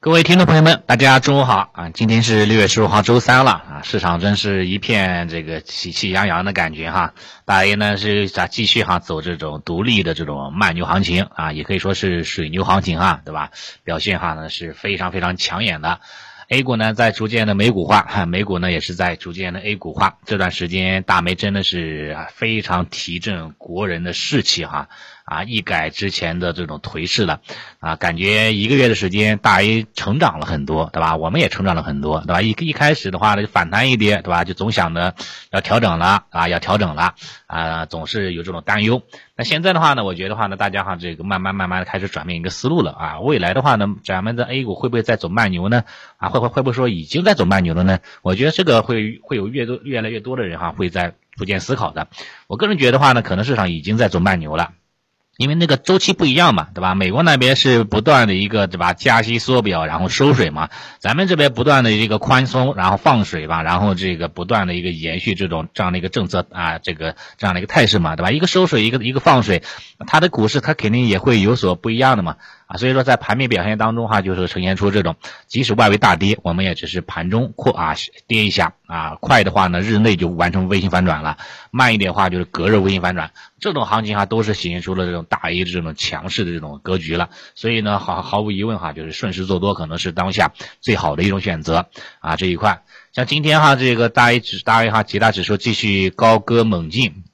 各位听众朋友们，大家中午好啊！今天是六月十五号，周三了啊！市场真是一片这个喜气洋洋的感觉哈。大 A 呢是咋继续哈走这种独立的这种慢牛行情啊，也可以说是水牛行情哈，对吧？表现哈呢是非常非常抢眼的。A 股呢在逐渐的美股化，哈，美股呢也是在逐渐的 A 股化。这段时间大梅真的是非常提振国人的士气哈。啊，一改之前的这种颓势了，啊，感觉一个月的时间，大 A 成长了很多，对吧？我们也成长了很多，对吧？一一开始的话呢，就反弹一跌，对吧？就总想着要调整了，啊，要调整了，啊，总是有这种担忧。那现在的话呢，我觉得话呢，大家哈这个慢慢慢慢的开始转变一个思路了啊。未来的话呢，咱们的 A 股会不会再走慢牛呢？啊，会会会不会说已经在走慢牛了呢？我觉得这个会会有越多越来越多的人哈会在逐渐思考的。我个人觉得话呢，可能市场已经在走慢牛了。因为那个周期不一样嘛，对吧？美国那边是不断的一个对吧，加息缩表，然后收水嘛。咱们这边不断的一个宽松，然后放水吧，然后这个不断的一个延续这种这样的一个政策啊，这个这样的一个态势嘛，对吧？一个收水，一个一个放水，它的股市它肯定也会有所不一样的嘛。啊，所以说在盘面表现当中哈，就是呈现出这种，即使外围大跌，我们也只是盘中扩啊跌一下啊，快的话呢，日内就完成微型反转了，慢一点的话就是隔日微型反转，这种行情哈都是显现出了这种大 A 的这种强势的这种格局了，所以呢，毫毫无疑问哈，就是顺势做多可能是当下最好的一种选择。啊这一块，像今天哈这个大 A 指大 A 哈几大指数继续高歌猛进。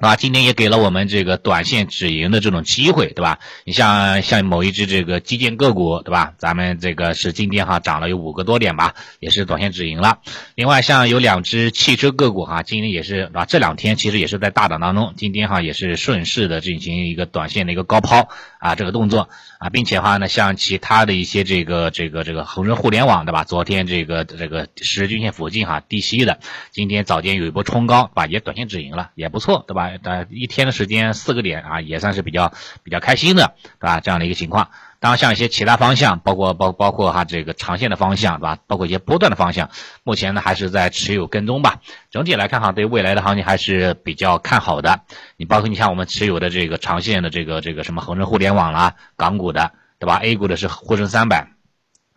是吧？今天也给了我们这个短线止盈的这种机会，对吧？你像像某一只这个基建个股，对吧？咱们这个是今天哈涨了有五个多点吧，也是短线止盈了。另外像有两只汽车个股哈，今天也是啊，这两天其实也是在大涨当中，今天哈也是顺势的进行一个短线的一个高抛啊这个动作啊，并且话呢，像其他的一些这个这个这个恒生互联网，对吧？昨天这个这个十日均线附近哈低吸的，今天早间有一波冲高，把？也短线止盈了，也不错，对吧？呃，一天的时间四个点啊，也算是比较比较开心的，对吧？这样的一个情况。当然，像一些其他方向，包括包包括哈这个长线的方向，对吧？包括一些波段的方向，目前呢还是在持有跟踪吧。整体来看哈，对未来的行情还是比较看好的。你包括你像我们持有的这个长线的这个这个什么恒生互联网啦，港股的，对吧？A 股的是沪深三百。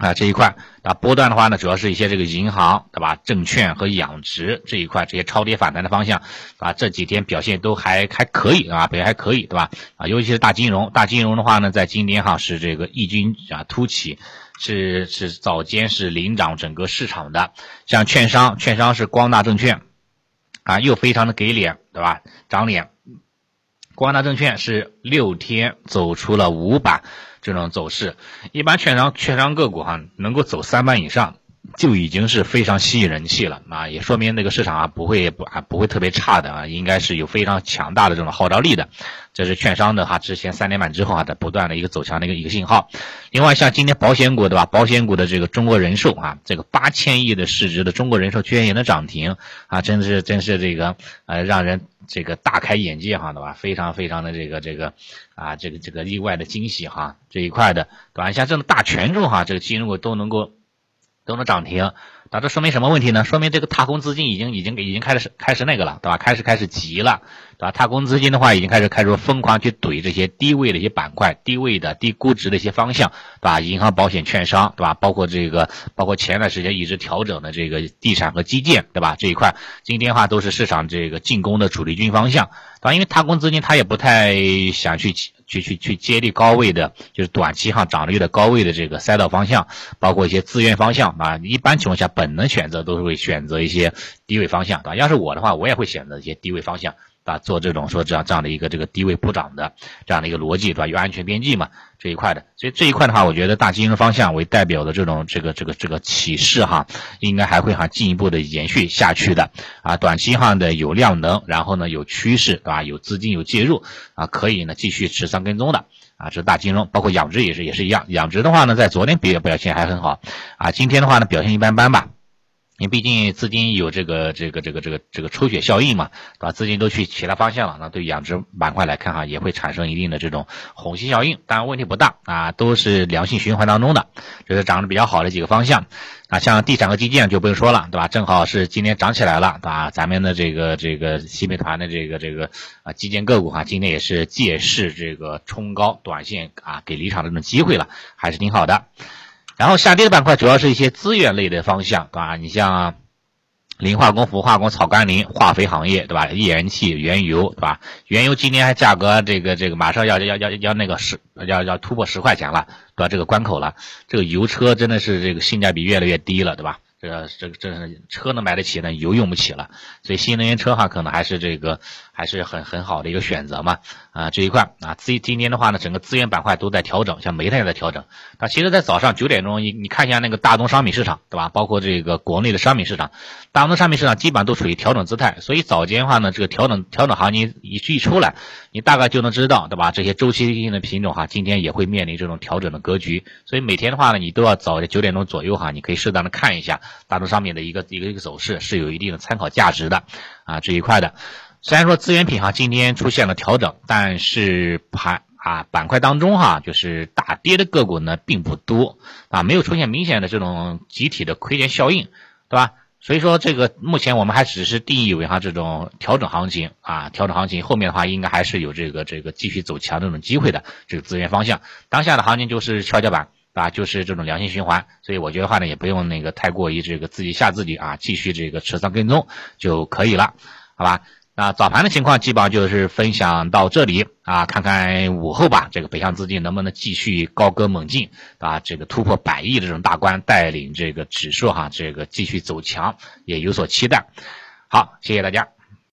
啊，这一块啊，波段的话呢，主要是一些这个银行，对吧？证券和养殖这一块，这些超跌反弹的方向，啊，这几天表现都还还可以啊，表现还可以，对吧？啊，尤其是大金融，大金融的话呢，在今天哈是这个异军啊突起，是是早间是领涨整个市场的，像券商，券商是光大证券，啊，又非常的给脸，对吧？涨脸，光大证券是六天走出了五板。这种走势，一般券商券商个股哈能够走三板以上，就已经是非常吸引人气了啊，也说明那个市场啊不会不啊不会特别差的啊，应该是有非常强大的这种号召力的。这是券商的哈，之前三连板之后啊的不断的一个走强的一个一个信号。另外像今天保险股对吧？保险股的这个中国人寿啊，这个八千亿的市值的中国人寿居然也能涨停啊，真的是真是这个呃让人这个大开眼界哈，对吧？非常非常的这个这个。啊，这个这个意外的惊喜哈，这一块的，对吧？像这种大权重哈，这个金融股都能够都能涨停。那这说明什么问题呢？说明这个踏空资金已经已经已经开始开始那个了，对吧？开始开始急了，对吧？踏空资金的话，已经开始开始疯狂去怼这些低位的一些板块、低位的低估值的一些方向，对吧？银行、保险、券商，对吧？包括这个，包括前段时间一直调整的这个地产和基建，对吧？这一块今天的话都是市场这个进攻的主力军方向，对吧？因为踏空资金他也不太想去。去去去接力高位的，就是短期哈涨得有点高位的这个赛道方向，包括一些资源方向啊，一般情况下本能选择都是会选择一些低位方向，对吧？要是我的话，我也会选择一些低位方向。啊，做这种说这样这样的一个这个低位补涨的这样的一个逻辑，对吧？有安全边际嘛这一块的，所以这一块的话，我觉得大金融方向为代表的这种这个这个这个启示哈，应该还会哈进一步的延续下去的啊。短期哈的有量能，然后呢有趋势，对吧？有资金有介入啊，可以呢继续持仓跟踪的啊。这是大金融，包括养殖也是也是一样。养殖的话呢，在昨天表表现还很好啊，今天的话呢表现一般般吧。因为毕竟资金有这个这个这个这个这个抽血效应嘛，对吧？资金都去其他方向了，那对养殖板块来看哈，也会产生一定的这种虹吸效应，当然问题不大啊，都是良性循环当中的，这是涨得比较好的几个方向啊。像地产和基建就不用说了，对吧？正好是今天涨起来了，对吧？咱们的这个这个新美团的这个这个啊基建个股哈，今天也是借势这个冲高短线啊，给离场的这种机会了，还是挺好的。然后下跌的板块主要是一些资源类的方向，对吧？你像磷化工、氟化工、草甘膦、化肥行业，对吧？页岩气、原油，对吧？原油今年还价格这个这个马上要要要要那个十要要突破十块钱了，对吧？这个关口了，这个油车真的是这个性价比越来越低了，对吧？这个这个这是车能买得起，那油用不起了，所以新能源车哈可能还是这个还是很很好的一个选择嘛啊这一块啊资今天的话呢，整个资源板块都在调整，像煤炭也在调整。那其实，在早上九点钟，你你看一下那个大宗商品市场，对吧？包括这个国内的商品市场，大宗商品市场基本上都处于调整姿态。所以早间的话呢，这个调整调整行情一一出来，你大概就能知道，对吧？这些周期性的品种哈，今天也会面临这种调整的格局。所以每天的话呢，你都要早九点钟左右哈，你可以适当的看一下。大宗商品的一个一个一个走势是有一定的参考价值的啊这一块的，虽然说资源品哈今天出现了调整，但是盘啊板块当中哈就是大跌的个股呢并不多啊，没有出现明显的这种集体的亏钱效应，对吧？所以说这个目前我们还只是定义为哈这种调整行情啊，调整行情后面的话应该还是有这个这个继续走强这种机会的这个资源方向，当下的行情就是跷跷板。啊，就是这种良性循环，所以我觉得话呢，也不用那个太过于这个自己吓自己啊，继续这个持仓跟踪就可以了，好吧？那早盘的情况基本上就是分享到这里啊，看看午后吧，这个北向资金能不能继续高歌猛进啊？这个突破百亿的这种大关，带领这个指数哈，这个继续走强，也有所期待。好，谢谢大家。